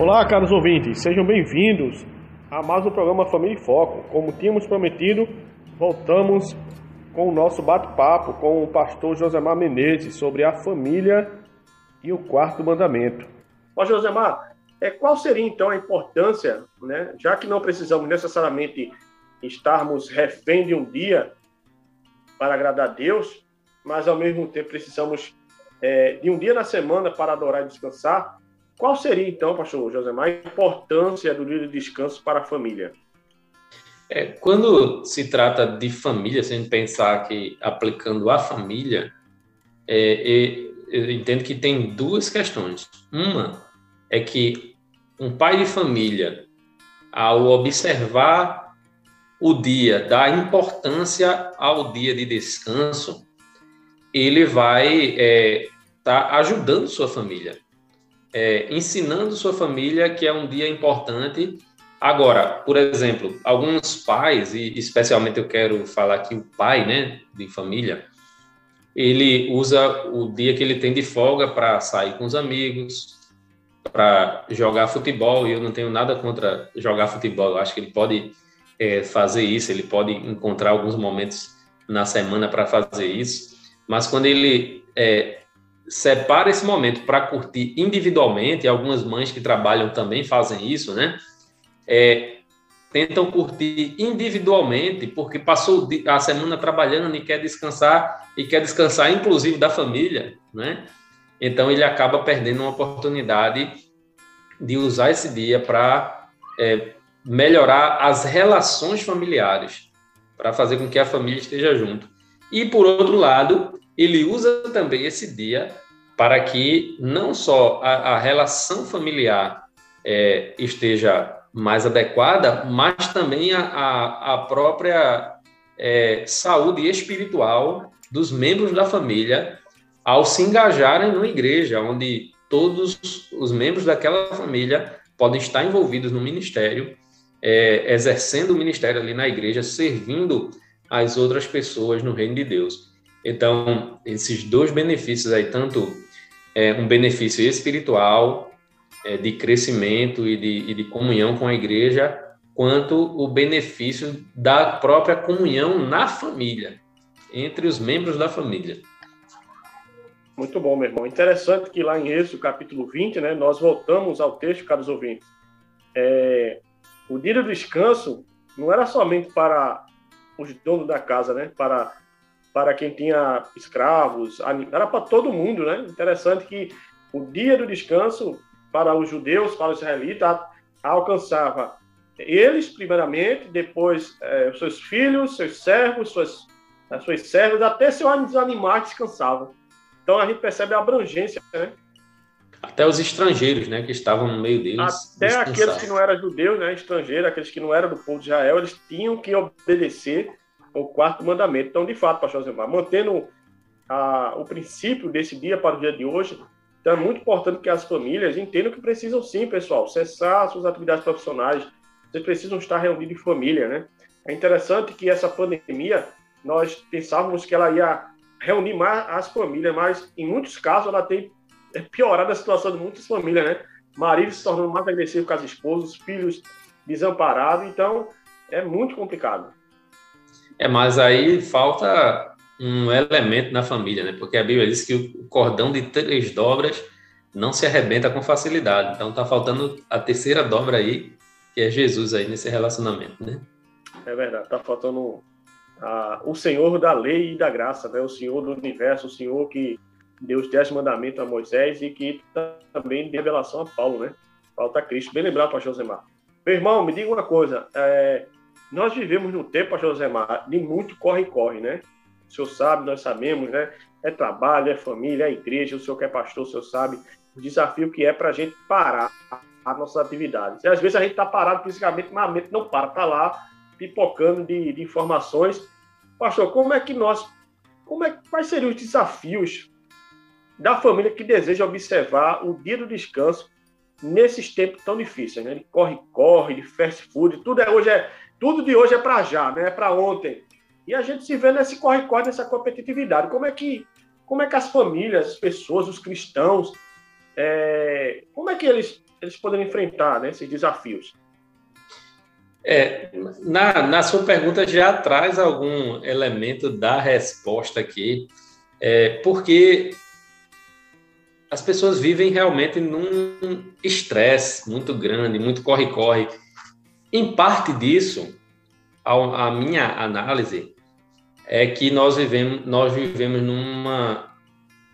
Olá, caros ouvintes, sejam bem-vindos a mais um programa Família em Foco. Como tínhamos prometido, voltamos com o nosso bate-papo com o pastor Josemar Menezes sobre a família e o quarto mandamento. Ó Josemar, é, qual seria então a importância, né, já que não precisamos necessariamente estarmos refém de um dia para agradar a Deus, mas ao mesmo tempo precisamos é, de um dia na semana para adorar e descansar, qual seria então, pastor Josemar, a importância do dia de descanso para a família? É, quando se trata de família, se a gente pensar que aplicando a família, é, eu entendo que tem duas questões. Uma é que um pai de família, ao observar o dia, dar importância ao dia de descanso, ele vai estar é, tá ajudando sua família, é, ensinando sua família que é um dia importante. Agora, por exemplo, alguns pais, e especialmente eu quero falar aqui o pai, né, de família, ele usa o dia que ele tem de folga para sair com os amigos, para jogar futebol, e eu não tenho nada contra jogar futebol, eu acho que ele pode é, fazer isso, ele pode encontrar alguns momentos na semana para fazer isso, mas quando ele é, separa esse momento para curtir individualmente, algumas mães que trabalham também fazem isso, né? é, tentam curtir individualmente, porque passou a semana trabalhando e quer descansar, e quer descansar inclusive da família, né? Então ele acaba perdendo uma oportunidade de usar esse dia para é, melhorar as relações familiares, para fazer com que a família esteja junto. E por outro lado, ele usa também esse dia para que não só a, a relação familiar é, esteja mais adequada, mas também a, a, a própria é, saúde espiritual dos membros da família ao se engajarem numa igreja, onde todos os membros daquela família podem estar envolvidos no ministério, é, exercendo o ministério ali na igreja, servindo as outras pessoas no reino de Deus. Então, esses dois benefícios aí, tanto é, um benefício espiritual é, de crescimento e de, e de comunhão com a igreja, quanto o benefício da própria comunhão na família, entre os membros da família. Muito bom, meu irmão. Interessante que lá em Êxodo, capítulo 20, né, nós voltamos ao texto, caros ouvintes. É, o dia do descanso não era somente para os donos da casa, né, para, para quem tinha escravos, era para todo mundo, né? Interessante que o dia do descanso para os judeus, para os israelitas, alcançava eles, primeiramente, depois é, seus filhos, seus servos, suas, as suas servas, até seus animais descansavam. Então a gente percebe a abrangência, né? Até os estrangeiros, né, que estavam no meio deles. Até aqueles que não eram judeus, né, estrangeiros, aqueles que não eram do povo de Israel, eles tinham que obedecer o quarto mandamento. Então, de fato, pastor Zemar, mantendo a, o princípio desse dia para o dia de hoje, então é muito importante que as famílias entendam que precisam sim, pessoal, cessar suas atividades profissionais, vocês precisam estar reunidos em família, né? É interessante que essa pandemia, nós pensávamos que ela ia reunir mais as famílias, mas em muitos casos ela tem piorado a situação de muitas famílias, né? Marido se tornando mais agressivo com as esposas, filhos desamparados, então é muito complicado. É, mas aí falta um elemento na família, né? Porque a Bíblia diz que o cordão de três dobras não se arrebenta com facilidade. Então tá faltando a terceira dobra aí, que é Jesus aí nesse relacionamento, né? É verdade, tá faltando a, o Senhor da lei e da graça, né? O Senhor do universo, o Senhor que deu os dez mandamentos a Moisés e que também deu revelação a Paulo, né? Falta Cristo. Bem lembrado, pastor Zemar. Meu irmão, me diga uma coisa. É, nós vivemos num tempo, pastor Zemar, de muito corre-corre, né? o senhor sabe, nós sabemos, né? É trabalho, é família, é igreja, o senhor que é pastor, o senhor sabe o desafio que é para a gente parar as nossas atividades. E às vezes a gente está parado fisicamente, mas a mente não para, está lá pipocando de, de, informações. Pastor, como é que nós, como é, quais seriam os desafios da família que deseja observar o dia do descanso nesses tempos tão difíceis, né? Corre, corre, de fast food, tudo é hoje é tudo de hoje é para já, né? É para ontem. E a gente se vê nesse corre, corre, nessa competitividade. Como é que como é que as famílias, as pessoas, os cristãos, é, como é que eles eles poderiam enfrentar né, esses desafios? É, na, na sua pergunta já traz algum elemento da resposta aqui, é, porque as pessoas vivem realmente num estresse muito grande, muito corre-corre. Em parte disso, a, a, minha análise é que nós vivemos, nós vivemos numa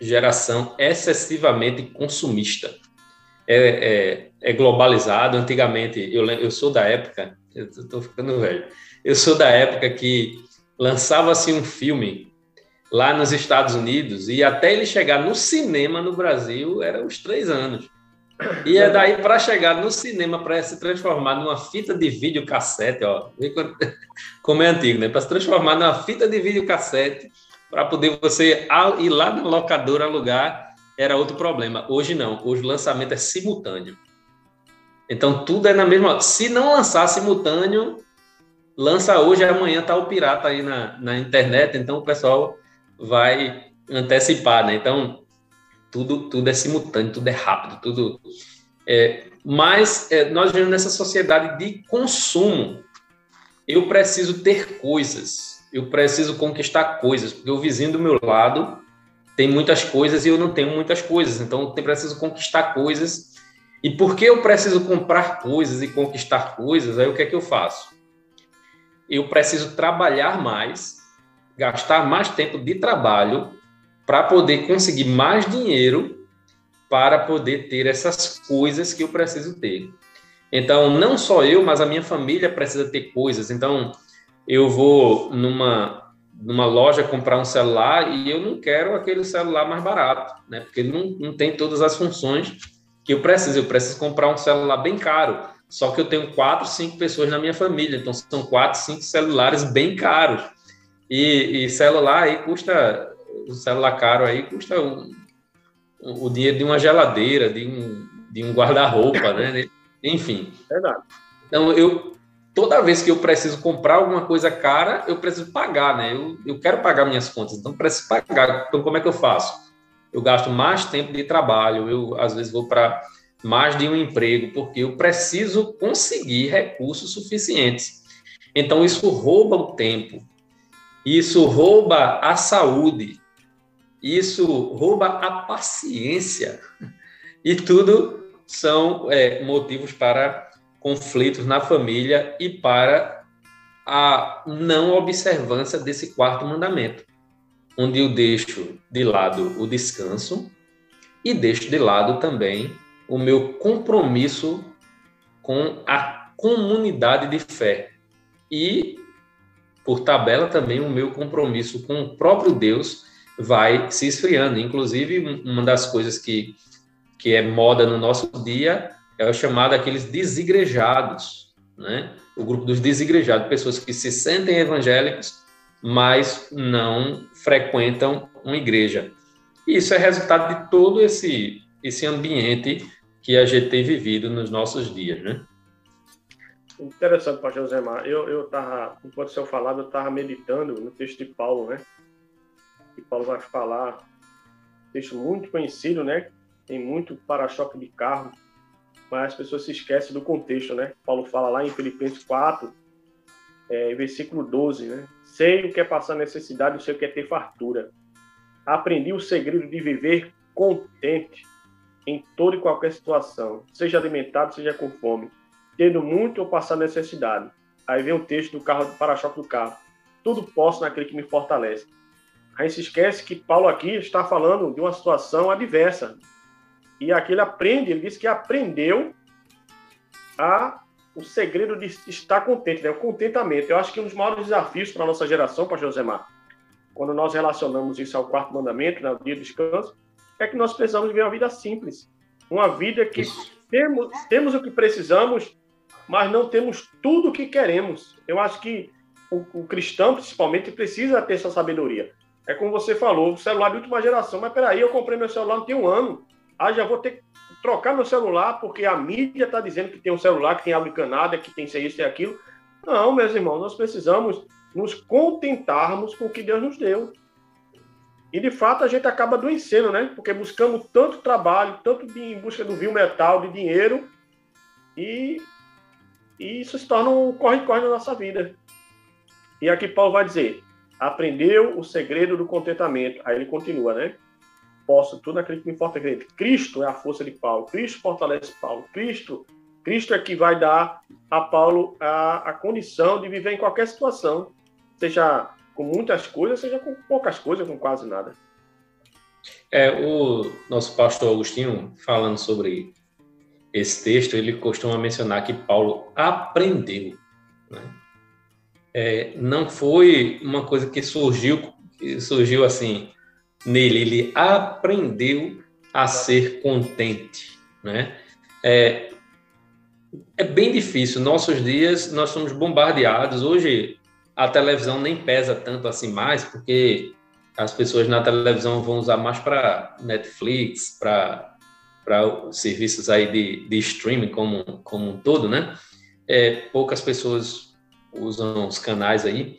geração excessivamente consumista. É, é, é globalizado. Antigamente, eu, eu sou da época, eu estou ficando velho, eu sou da época que lançava-se um filme lá nos Estados Unidos e até ele chegar no cinema no Brasil era uns três anos. E é daí para chegar no cinema para se transformar numa fita de vídeo cassete, ó, como é antigo, né? Para se transformar numa fita de vídeo cassete para poder você ir lá na locadora alugar era outro problema. Hoje não, hoje o lançamento é simultâneo. Então tudo é na mesma. Se não lançar simultâneo, lança hoje, amanhã tá o pirata aí na, na internet, então o pessoal vai antecipar, né? Então, tudo, tudo é simultâneo, tudo é rápido, tudo. É, mas é, nós vivemos nessa sociedade de consumo. Eu preciso ter coisas, eu preciso conquistar coisas, porque o vizinho do meu lado tem muitas coisas e eu não tenho muitas coisas, então eu preciso conquistar coisas. E porque eu preciso comprar coisas e conquistar coisas, aí o que é que eu faço? Eu preciso trabalhar mais gastar mais tempo de trabalho para poder conseguir mais dinheiro para poder ter essas coisas que eu preciso ter. Então, não só eu, mas a minha família precisa ter coisas. Então, eu vou numa numa loja comprar um celular e eu não quero aquele celular mais barato, né? Porque não, não tem todas as funções que eu preciso. Eu preciso comprar um celular bem caro. Só que eu tenho quatro, cinco pessoas na minha família, então são quatro, cinco celulares bem caros. E, e celular aí custa, o celular caro aí custa um, o dinheiro de uma geladeira, de um, de um guarda-roupa, né? Enfim. Verdade. Então, eu, toda vez que eu preciso comprar alguma coisa cara, eu preciso pagar, né? Eu, eu quero pagar minhas contas, então preciso pagar. Então, como é que eu faço? Eu gasto mais tempo de trabalho, eu às vezes vou para mais de um emprego, porque eu preciso conseguir recursos suficientes. Então, isso rouba o tempo, isso rouba a saúde, isso rouba a paciência, e tudo são é, motivos para conflitos na família e para a não observância desse quarto mandamento, onde eu deixo de lado o descanso e deixo de lado também o meu compromisso com a comunidade de fé e por tabela também o meu compromisso com o próprio Deus vai se esfriando. Inclusive, uma das coisas que, que é moda no nosso dia é o chamado aqueles desigrejados, né? O grupo dos desigrejados, pessoas que se sentem evangélicos, mas não frequentam uma igreja. E isso é resultado de todo esse esse ambiente que a gente tem vivido nos nossos dias, né? Interessante, pastor Josemar. Eu, eu tava, enquanto o senhor falava, eu estava meditando no texto de Paulo, né? E Paulo vai falar, texto muito conhecido, né? Tem muito para-choque de carro, mas as pessoas se esquecem do contexto, né? Paulo fala lá em Filipenses 4, é, versículo 12, né? Sei o que é passar necessidade, sei o que é ter fartura. Aprendi o segredo de viver contente em toda e qualquer situação, seja alimentado, seja com fome tendo muito ou passar necessidade. Aí vem o texto do carro do para-choque do carro. Tudo posso naquele que me fortalece. A gente se esquece que Paulo aqui está falando de uma situação adversa. E aqui ele aprende, ele diz que aprendeu a o segredo de estar contente, né? o contentamento. Eu acho que um dos maiores desafios para a nossa geração, pastor Josemar, quando nós relacionamos isso ao quarto mandamento, no dia do descanso, é que nós precisamos viver uma vida simples. Uma vida que temos, temos o que precisamos, mas não temos tudo o que queremos. Eu acho que o, o, cristão, principalmente, precisa ter essa sabedoria. É como você falou, o celular de última geração, mas peraí, eu comprei meu celular não tem um ano. Ah, já vou ter que trocar meu celular porque a mídia está dizendo que tem um celular, que tem água encanada, que tem isso, e aquilo. Não, meus irmãos, nós precisamos nos contentarmos com o que Deus nos deu. E de fato a gente acaba adoecendo, né? Porque buscamos tanto trabalho, tanto em busca do vil metal, de dinheiro, e, e isso se torna um corre-corre na nossa vida. E aqui Paulo vai dizer: aprendeu o segredo do contentamento. Aí ele continua, né? Posso tudo naquele que me fortalece. Cristo é a força de Paulo. Cristo fortalece Paulo. Cristo, Cristo é que vai dar a Paulo a, a condição de viver em qualquer situação, seja com muitas coisas, seja com poucas coisas, com quase nada. É, o nosso pastor Agostinho, falando sobre esse texto, ele costuma mencionar que Paulo aprendeu. Né? É, não foi uma coisa que surgiu, que surgiu assim nele, ele aprendeu a ser contente. Né? É, é bem difícil. Nossos dias, nós somos bombardeados. Hoje, a televisão nem pesa tanto assim mais, porque as pessoas na televisão vão usar mais para Netflix, para serviços aí de, de streaming como, como um todo, né? É, poucas pessoas usam os canais aí,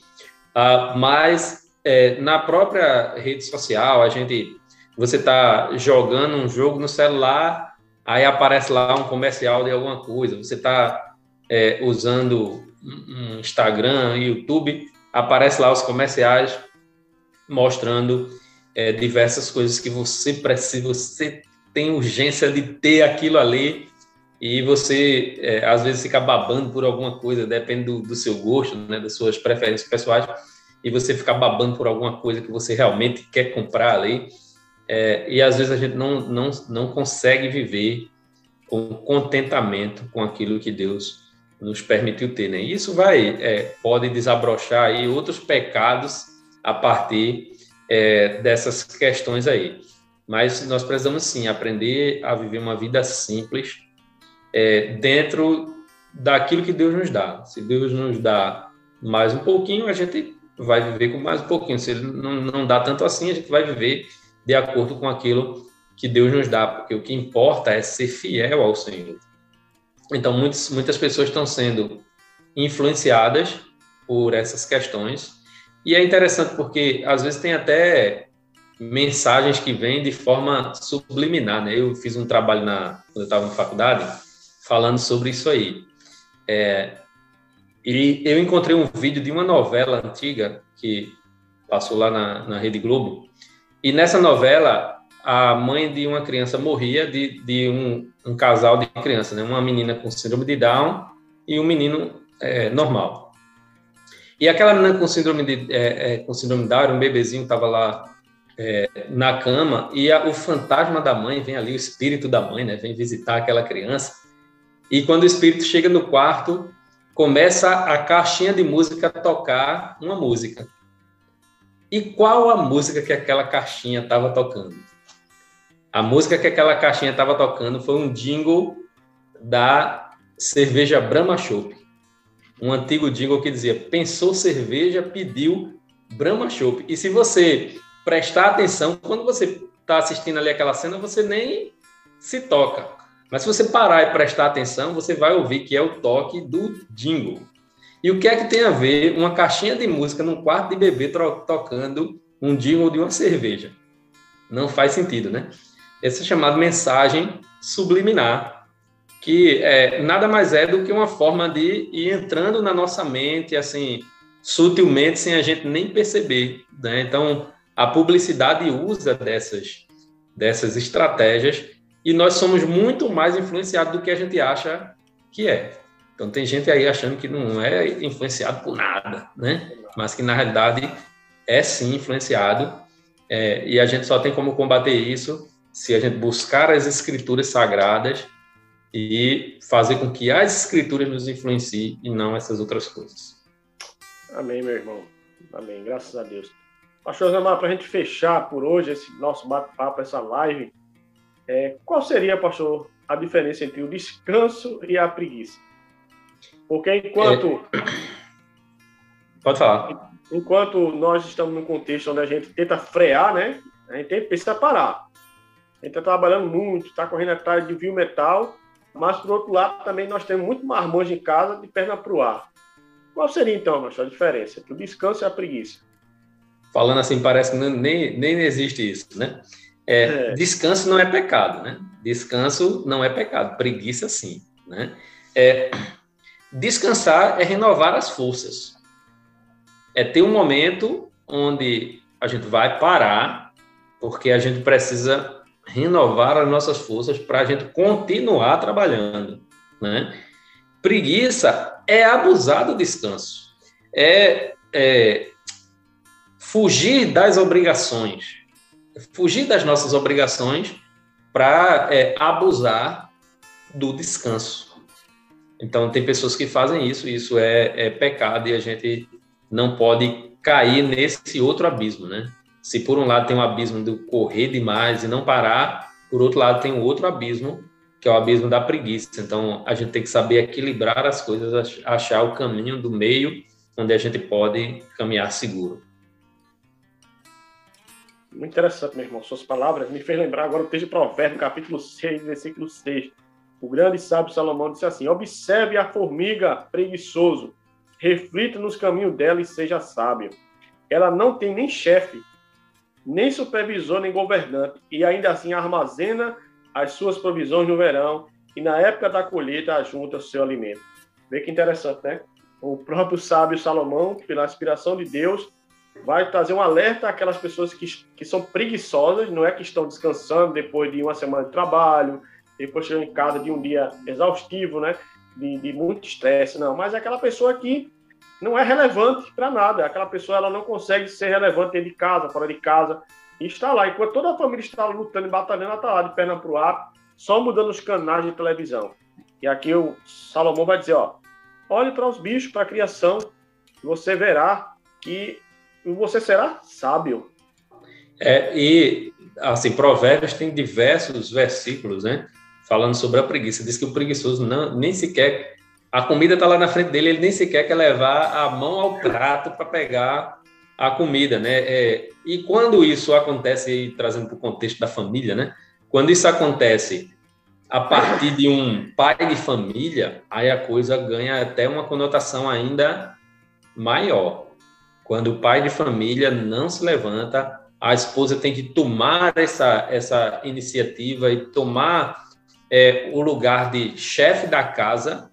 uh, mas é, na própria rede social, a gente, você está jogando um jogo no celular, aí aparece lá um comercial de alguma coisa, você está é, usando um Instagram, YouTube, aparece lá os comerciais mostrando é, diversas coisas que você precisa, você tem urgência de ter aquilo ali e você é, às vezes fica babando por alguma coisa, depende do, do, seu gosto, né, das suas preferências pessoais, e você fica babando por alguma coisa que você realmente quer comprar ali, é, e às vezes a gente não, não, não consegue viver com contentamento com aquilo que Deus nos permitiu ter, né? Isso vai é, pode desabrochar aí outros pecados a partir é, dessas questões aí. Mas nós precisamos sim aprender a viver uma vida simples é, dentro daquilo que Deus nos dá. Se Deus nos dá mais um pouquinho, a gente vai viver com mais um pouquinho. Se Ele não, não dá tanto assim, a gente vai viver de acordo com aquilo que Deus nos dá, porque o que importa é ser fiel ao Senhor. Então, muitos, muitas pessoas estão sendo influenciadas por essas questões. E é interessante porque, às vezes, tem até mensagens que vêm de forma subliminar. Né? Eu fiz um trabalho na, quando eu estava na faculdade falando sobre isso aí. É, e eu encontrei um vídeo de uma novela antiga que passou lá na, na Rede Globo. E nessa novela, a mãe de uma criança morria de, de um, um casal de crianças, né? uma menina com síndrome de Down e um menino é, normal. E aquela menina com síndrome de, é, é, com síndrome de Down, um bebezinho, estava lá é, na cama e a, o fantasma da mãe vem ali, o espírito da mãe, né? vem visitar aquela criança. E quando o espírito chega no quarto, começa a caixinha de música tocar uma música. E qual a música que aquela caixinha estava tocando? A música que aquela caixinha estava tocando foi um jingle da cerveja Brahma Chopp. Um antigo jingle que dizia: pensou cerveja, pediu Brahma Chopp. E se você prestar atenção, quando você está assistindo ali aquela cena, você nem se toca. Mas se você parar e prestar atenção, você vai ouvir que é o toque do jingle. E o que é que tem a ver uma caixinha de música num quarto de bebê tocando um jingle de uma cerveja? Não faz sentido, né? essa chamada mensagem subliminar, que é, nada mais é do que uma forma de ir entrando na nossa mente, assim, sutilmente, sem a gente nem perceber. Né? Então, a publicidade usa dessas, dessas estratégias e nós somos muito mais influenciados do que a gente acha que é. Então, tem gente aí achando que não é influenciado por nada, né? Mas que, na realidade, é sim influenciado. É, e a gente só tem como combater isso se a gente buscar as escrituras sagradas e fazer com que as escrituras nos influenciem e não essas outras coisas. Amém, meu irmão. Amém. Graças a Deus. Pastor Zamar, para a gente fechar por hoje esse nosso bate-papo, essa live, é, qual seria, pastor, a diferença entre o descanso e a preguiça? Porque enquanto. É... Pode falar. Enquanto nós estamos num contexto onde a gente tenta frear, né? A gente precisa parar. A gente está trabalhando muito, está correndo atrás de viu metal, mas, por outro lado, também nós temos muito marmanjo em casa de perna para o ar. Qual seria, então, Macho, a diferença entre o descanso e a preguiça? Falando assim, parece que nem, nem existe isso, né? É, é. Descanso não é pecado, né? Descanso não é pecado, preguiça sim, né? É, descansar é renovar as forças. É ter um momento onde a gente vai parar, porque a gente precisa renovar as nossas forças para a gente continuar trabalhando, né? Preguiça é abusar do descanso, é, é fugir das obrigações, fugir das nossas obrigações para é, abusar do descanso. Então, tem pessoas que fazem isso, isso é, é pecado e a gente não pode cair nesse outro abismo, né? Se por um lado tem um abismo do correr demais e não parar, por outro lado tem um outro abismo, que é o abismo da preguiça. Então, a gente tem que saber equilibrar as coisas, achar o caminho do meio onde a gente pode caminhar seguro. Muito interessante, meu irmão. Suas palavras me fez lembrar agora o texto de Provérbio, capítulo 6, versículo 6. O grande sábio Salomão disse assim: Observe a formiga preguiçoso, reflita nos caminhos dela e seja sábio. Ela não tem nem chefe, nem supervisor, nem governante, e ainda assim armazena as suas provisões no verão, e na época da colheita ajunta o seu alimento. Vê que interessante, né? O próprio sábio Salomão, pela inspiração de Deus, vai trazer um alerta àquelas pessoas que, que são preguiçosas, não é que estão descansando depois de uma semana de trabalho, depois chegando em casa de um dia exaustivo, né? De, de muito estresse, não. Mas é aquela pessoa que não é relevante para nada. Aquela pessoa ela não consegue ser relevante dentro de casa, fora de casa, e está lá. Enquanto toda a família está lutando e batalhando, ela está lá de perna para o ar, só mudando os canais de televisão. E aqui o Salomão vai dizer, ó, olhe para os bichos, para a criação, você verá que você será sábio. É, e, assim, Provérbios tem diversos versículos, né? Falando sobre a preguiça. Diz que o preguiçoso não, nem sequer. A comida está lá na frente dele, ele nem sequer quer levar a mão ao prato para pegar a comida, né? É, e quando isso acontece, trazendo para o contexto da família, né? Quando isso acontece a partir de um pai de família, aí a coisa ganha até uma conotação ainda maior. Quando o pai de família não se levanta, a esposa tem que tomar essa, essa iniciativa e tomar é, o lugar de chefe da casa,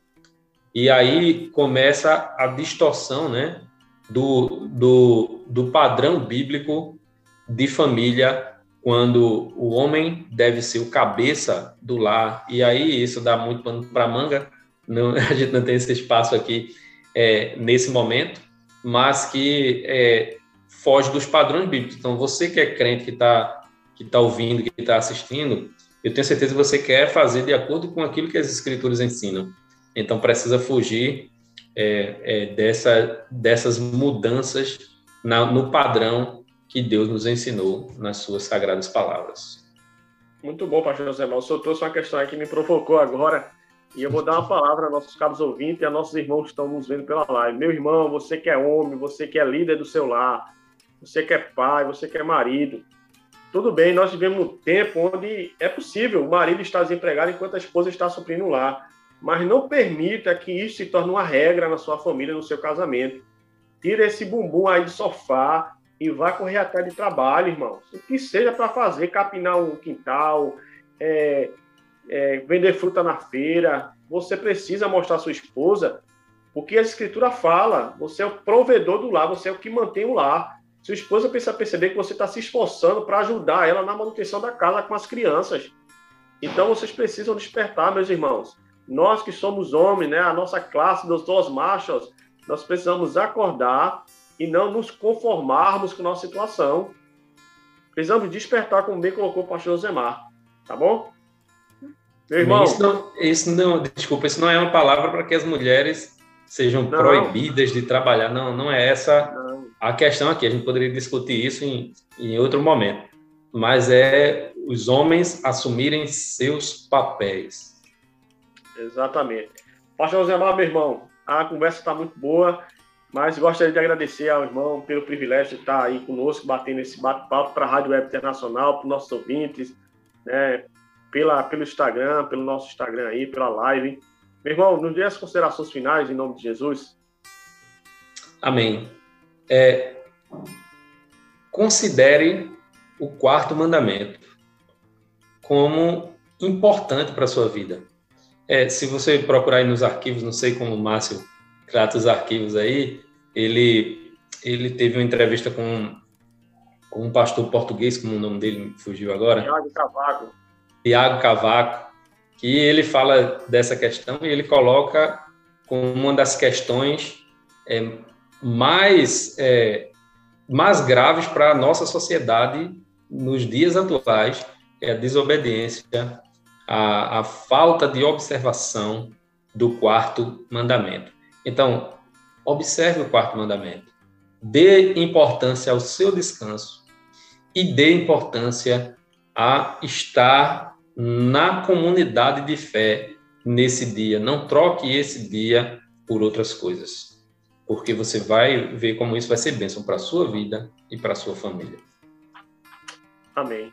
e aí começa a distorção né, do, do, do padrão bíblico de família, quando o homem deve ser o cabeça do lar, e aí isso dá muito pano para manga, não, a gente não tem esse espaço aqui é, nesse momento, mas que é, foge dos padrões bíblicos. Então, você que é crente, que está que tá ouvindo, que está assistindo, eu tenho certeza que você quer fazer de acordo com aquilo que as escrituras ensinam. Então, precisa fugir é, é, dessa, dessas mudanças na, no padrão que Deus nos ensinou nas suas sagradas palavras. Muito bom, pastor José Mal. Senhor trouxe uma questão que me provocou agora e eu vou dar uma palavra aos nossos caros ouvintes e a nossos irmãos que estão nos vendo pela live. Meu irmão, você que é homem, você que é líder do seu lar, você que é pai, você que é marido. Tudo bem, nós vivemos um tempo onde é possível o marido estar desempregado enquanto a esposa está suprindo o lar. Mas não permita que isso se torne uma regra na sua família, no seu casamento. Tira esse bumbum aí do sofá e vá correr atrás de trabalho, irmão. O que seja para fazer, capinar um quintal, é, é, vender fruta na feira, você precisa mostrar à sua esposa o que a escritura fala. Você é o provedor do lar, você é o que mantém o lar. Sua esposa precisa perceber que você está se esforçando para ajudar ela na manutenção da casa com as crianças. Então vocês precisam despertar, meus irmãos. Nós que somos homens, né, a nossa classe dos dois machos, nós precisamos acordar e não nos conformarmos com a nossa situação. Precisamos despertar, como bem colocou o pastor Josemar. Tá bom? Meu irmão. Isso não, isso não, desculpa, isso não é uma palavra para que as mulheres sejam não. proibidas de trabalhar. Não, não é essa não. A questão aqui, a gente poderia discutir isso em, em outro momento, mas é os homens assumirem seus papéis. Exatamente. Pastor José Mar, meu irmão, a conversa está muito boa, mas gostaria de agradecer ao irmão pelo privilégio de estar aí conosco, batendo esse bate-papo para a Rádio Web Internacional, para os nossos ouvintes, né, pela, pelo Instagram, pelo nosso Instagram aí, pela live. Meu irmão, nos dê as considerações finais em nome de Jesus. Amém. É, considere o quarto mandamento como importante para a sua vida. É, se você procurar aí nos arquivos, não sei como o Márcio trata os arquivos aí, ele, ele teve uma entrevista com, com um pastor português, como o nome dele fugiu agora. Tiago Cavaco. Tiago Cavaco, que ele fala dessa questão e ele coloca como uma das questões é, mais, é, mais graves para a nossa sociedade nos dias atuais, é a desobediência, a, a falta de observação do quarto mandamento. Então, observe o quarto mandamento, dê importância ao seu descanso e dê importância a estar na comunidade de fé nesse dia. Não troque esse dia por outras coisas, porque você vai ver como isso vai ser bênção para a sua vida e para a sua família. Amém.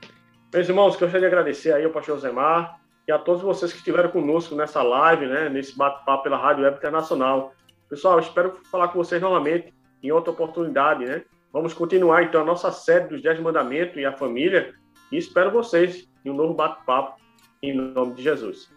Meus irmãos, gostaria de agradecer aí ao pastor Zemar e a todos vocês que estiveram conosco nessa live, né, nesse bate-papo pela Rádio Web Internacional. Pessoal, espero falar com vocês novamente em outra oportunidade, né? Vamos continuar então a nossa série dos Dez Mandamentos e a família e espero vocês em um novo bate-papo em nome de Jesus.